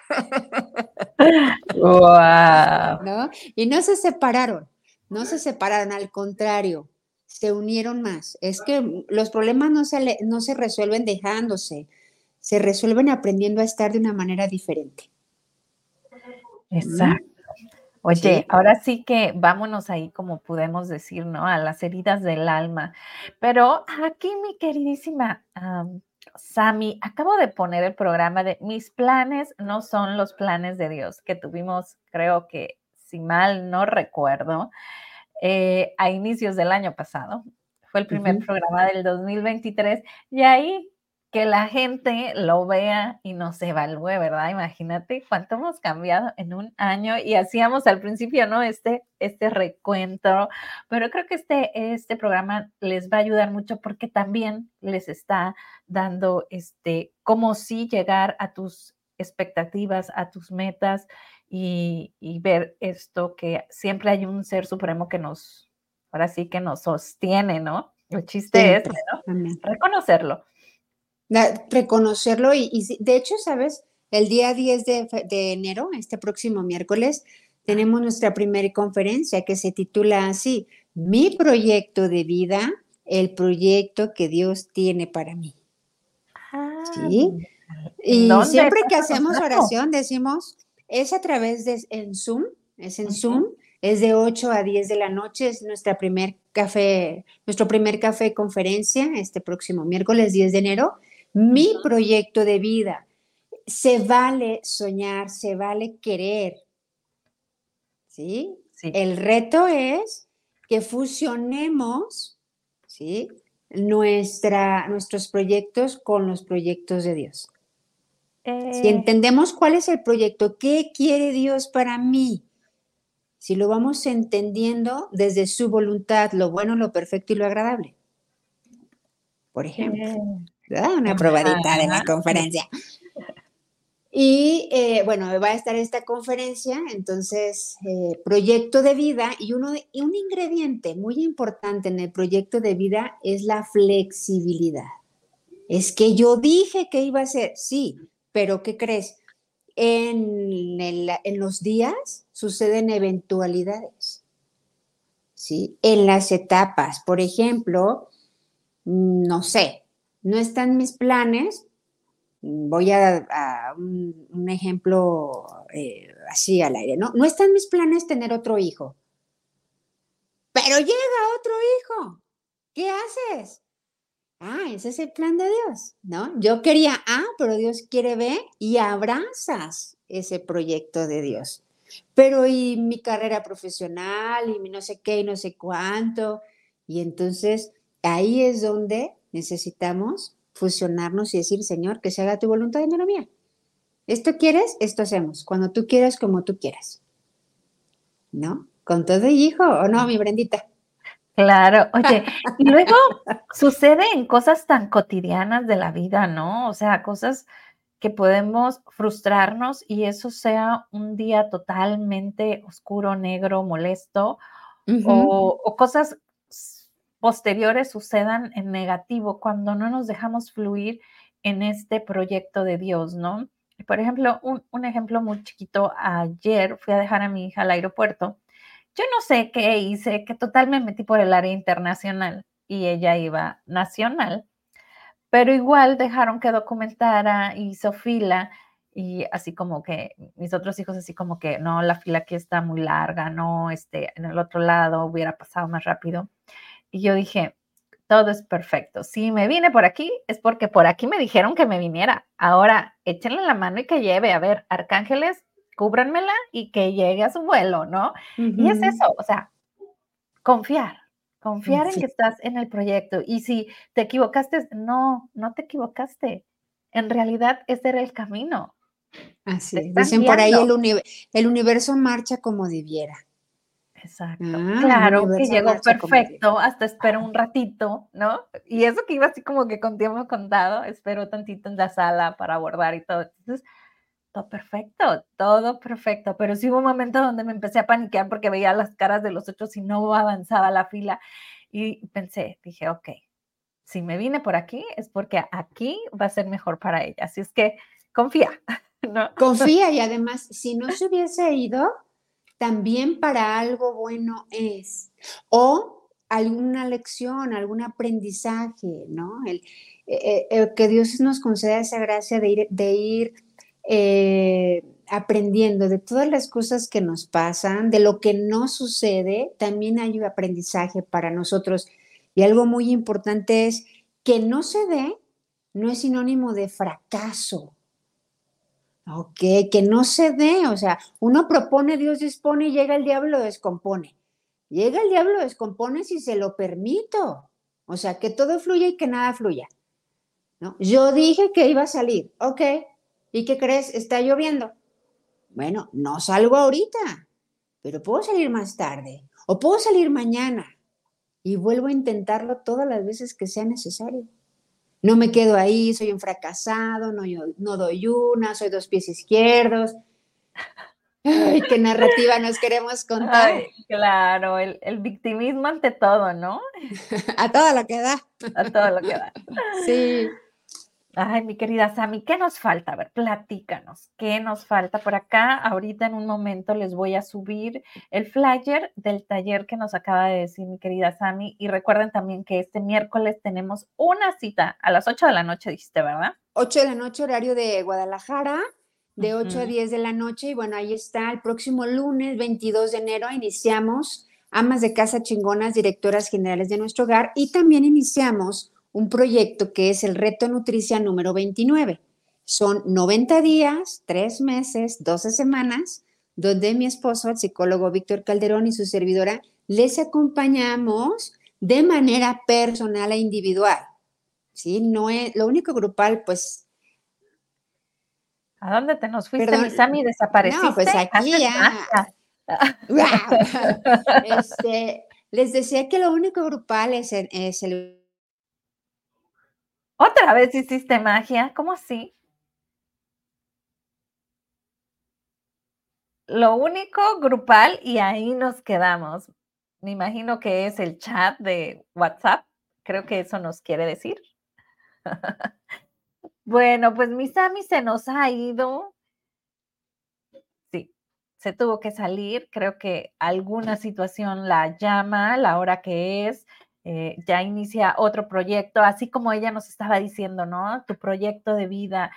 ¿No? Y no se separaron, no se separaron, al contrario, se unieron más. Es que los problemas no se, no se resuelven dejándose, se resuelven aprendiendo a estar de una manera diferente. Exacto. Oye, ahora sí que vámonos ahí, como podemos decir, ¿no? A las heridas del alma. Pero aquí, mi queridísima Sami, acabo de poner el programa de Mis planes no son los planes de Dios, que tuvimos, creo que, si mal no recuerdo, eh, a inicios del año pasado. Fue el primer programa del 2023 y ahí que la gente lo vea y nos evalúe, ¿verdad? Imagínate cuánto hemos cambiado en un año y hacíamos al principio, ¿no? Este, este recuento, pero creo que este, este programa les va a ayudar mucho porque también les está dando, este, cómo sí llegar a tus expectativas, a tus metas y, ver esto que siempre hay un ser supremo que nos, ahora sí que nos sostiene, ¿no? El chiste es, ¿no? Reconocerlo reconocerlo y, de hecho, ¿sabes? El día 10 de, enero, este próximo miércoles, tenemos nuestra primera conferencia que se titula así, Mi proyecto de vida, el proyecto que Dios tiene para mí. ¿Sí? Ah, y siempre que <laughs> hacemos oración decimos, es a través de en Zoom, es en Zoom, es de 8 a 10 de la noche, es nuestra primer café, nuestro primer café conferencia este próximo miércoles 10 de enero mi proyecto de vida. Se vale soñar, se vale querer. ¿Sí? El reto es que fusionemos, ¿sí? nuestra, nuestros proyectos con los proyectos de Dios. Si Eh, entendemos cuál es el proyecto, qué quiere Dios para mí, si lo vamos entendiendo desde su voluntad, lo bueno, lo perfecto y lo agradable. Por ejemplo, eh, ¿verdad? una probadita de la conferencia. Y eh, bueno, va a estar esta conferencia, entonces, eh, proyecto de vida y, uno de- y un ingrediente muy importante en el proyecto de vida es la flexibilidad. Es que yo dije que iba a ser, sí, pero ¿qué crees? En, el- en los días suceden eventualidades, ¿sí? En las etapas, por ejemplo, mm, no sé, no están mis planes, voy a, a un, ejemplo eh, así al aire, ¿no? No están mis planes tener otro hijo, pero llega otro hijo, ¿qué haces? Ah, ese es el plan de Dios, ¿no? Yo quería A, pero Dios quiere B y abrazas ese proyecto de Dios. Pero y mi carrera profesional y mi no sé qué y no sé cuánto. Y entonces ahí es donde necesitamos fusionarnos y decir, Señor, que se haga tu voluntad y no la mía. Esto quieres, esto hacemos. Cuando tú quieras, como tú quieras. ¿No? Con todo y hijo, ¿o no, mi Brendita? Claro, oye, y <laughs> luego sucede en cosas tan cotidianas de la vida, ¿no? O sea, cosas que podemos frustrarnos y eso sea un día totalmente oscuro, negro, molesto, o, o cosas posteriores sucedan en negativo cuando no nos dejamos fluir en este proyecto de Dios, ¿no? Por ejemplo, un, ejemplo muy chiquito, ayer fui a dejar a mi hija al aeropuerto. Yo no sé qué hice, que total me metí por el área internacional y ella iba nacional, pero igual dejaron que documentara, hizo fila y así como que mis otros hijos así como que no, la fila aquí está muy larga, no, este, en el otro lado hubiera pasado más rápido. Y yo dije, todo es perfecto. Si me vine por aquí es porque por aquí me dijeron que me viniera. Ahora échenle la mano y que lleve, a ver, arcángeles, cúbranmela y que llegue a su vuelo, ¿no? Y es eso, o sea, confiar, confiar en que estás en el proyecto. Y si te equivocaste, no, no te equivocaste. En realidad ese era el camino. Así Dicen por ahí el, uni- el universo marcha como debiera. Exacto. Ah, Claro que llegó perfecto, hasta espero un ratito, ¿no? Y eso que iba así como que con tiempo contado, espero tantito en la sala para abordar y todo. Entonces, todo perfecto, todo perfecto. Pero sí hubo un momento donde me empecé a paniquear porque veía las caras de los otros y no avanzaba la fila. Y pensé, dije, ok, si me vine por aquí es porque aquí va a ser mejor para ella. Así es que confía, <laughs> ¿no? Confía y además, si no se hubiese ido, también para algo bueno es. O alguna lección, algún aprendizaje, ¿no? El, eh, eh, que Dios nos conceda esa gracia de ir, eh, aprendiendo de todas las cosas que nos pasan, de lo que no sucede, también hay un aprendizaje para nosotros. Y algo muy importante es que no se dé, no es sinónimo de fracaso. Ok, que no se dé, o sea, uno propone, Dios dispone y llega el diablo, lo descompone. Llega el diablo, lo descompone si se lo permito. O sea, que todo fluya y que nada fluya. ¿no? Yo dije que iba a salir, ok. ¿Y qué crees? Está lloviendo. Bueno, no salgo ahorita, pero puedo salir más tarde o puedo salir mañana y vuelvo a intentarlo todas las veces que sea necesario. No me quedo ahí, soy un fracasado, no, yo, no doy una, soy dos pies izquierdos. Ay, qué narrativa nos queremos contar. Ay, claro, el, el victimismo ante todo, ¿no? <laughs> A todo lo que da. A todo lo que da. Sí. Ay, mi querida Sami, ¿qué nos falta? A ver, platícanos, ¿qué nos falta por acá? Ahorita en un momento les voy a subir el flyer del taller que nos acaba de decir mi querida Sami. Y recuerden también que este miércoles tenemos una cita a las 8 de la noche, dijiste, ¿verdad? 8 de la noche, horario de Guadalajara, de 8 a Ujú. 10 de la noche. Y bueno, ahí está, el próximo lunes 22 de enero iniciamos Amas de Casa Chingonas, directoras generales de nuestro hogar, y también iniciamos un proyecto que es el Reto Nutricia número 29. Son 90 días, 3 meses, 12 semanas, donde mi esposo, el psicólogo Víctor Calderón y su servidora, les acompañamos de manera personal e individual. ¿sí? No es, lo único grupal, pues... ¿A dónde te nos fuiste, Misami? ¿Desapareciste? No, pues aquí ya... <laughs> este, les decía que lo único grupal es es el... ¿Otra vez hiciste magia? ¿Cómo así? Lo único grupal y ahí nos quedamos. Me imagino que es el chat de WhatsApp. Creo que eso nos quiere decir. <laughs> bueno, pues mi Sammy se nos ha ido. Sí, se tuvo que salir. Creo que alguna situación la llama, la hora que es. Eh, ya inicia otro proyecto, así como ella nos estaba diciendo, ¿no? Tu proyecto de vida,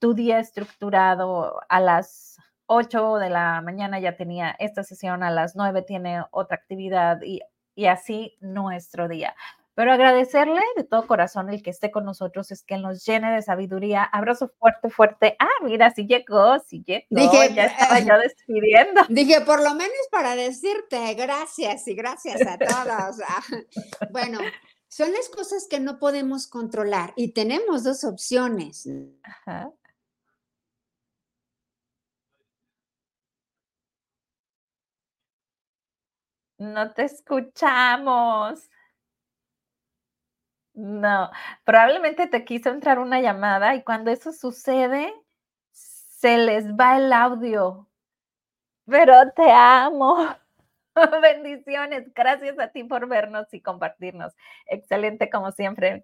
tu día estructurado a las 8 de la mañana ya tenía esta sesión, a las 9 tiene otra actividad y, así nuestro día. Pero agradecerle de todo corazón el que esté con nosotros, es que nos llene de sabiduría. Abrazo fuerte, fuerte. Ah, mira, sí llegó, sí llegó. Dije, ya estaba yo despidiendo. <laughs> Dije, por lo menos para decirte gracias y gracias a todos. <laughs> bueno, son las cosas que no podemos controlar y tenemos dos opciones. Ajá. No te escuchamos. No, probablemente te quiso entrar una llamada y cuando eso sucede, se les va el audio. Pero te amo. <laughs> Bendiciones. Gracias a ti por vernos y compartirnos. Excelente como siempre.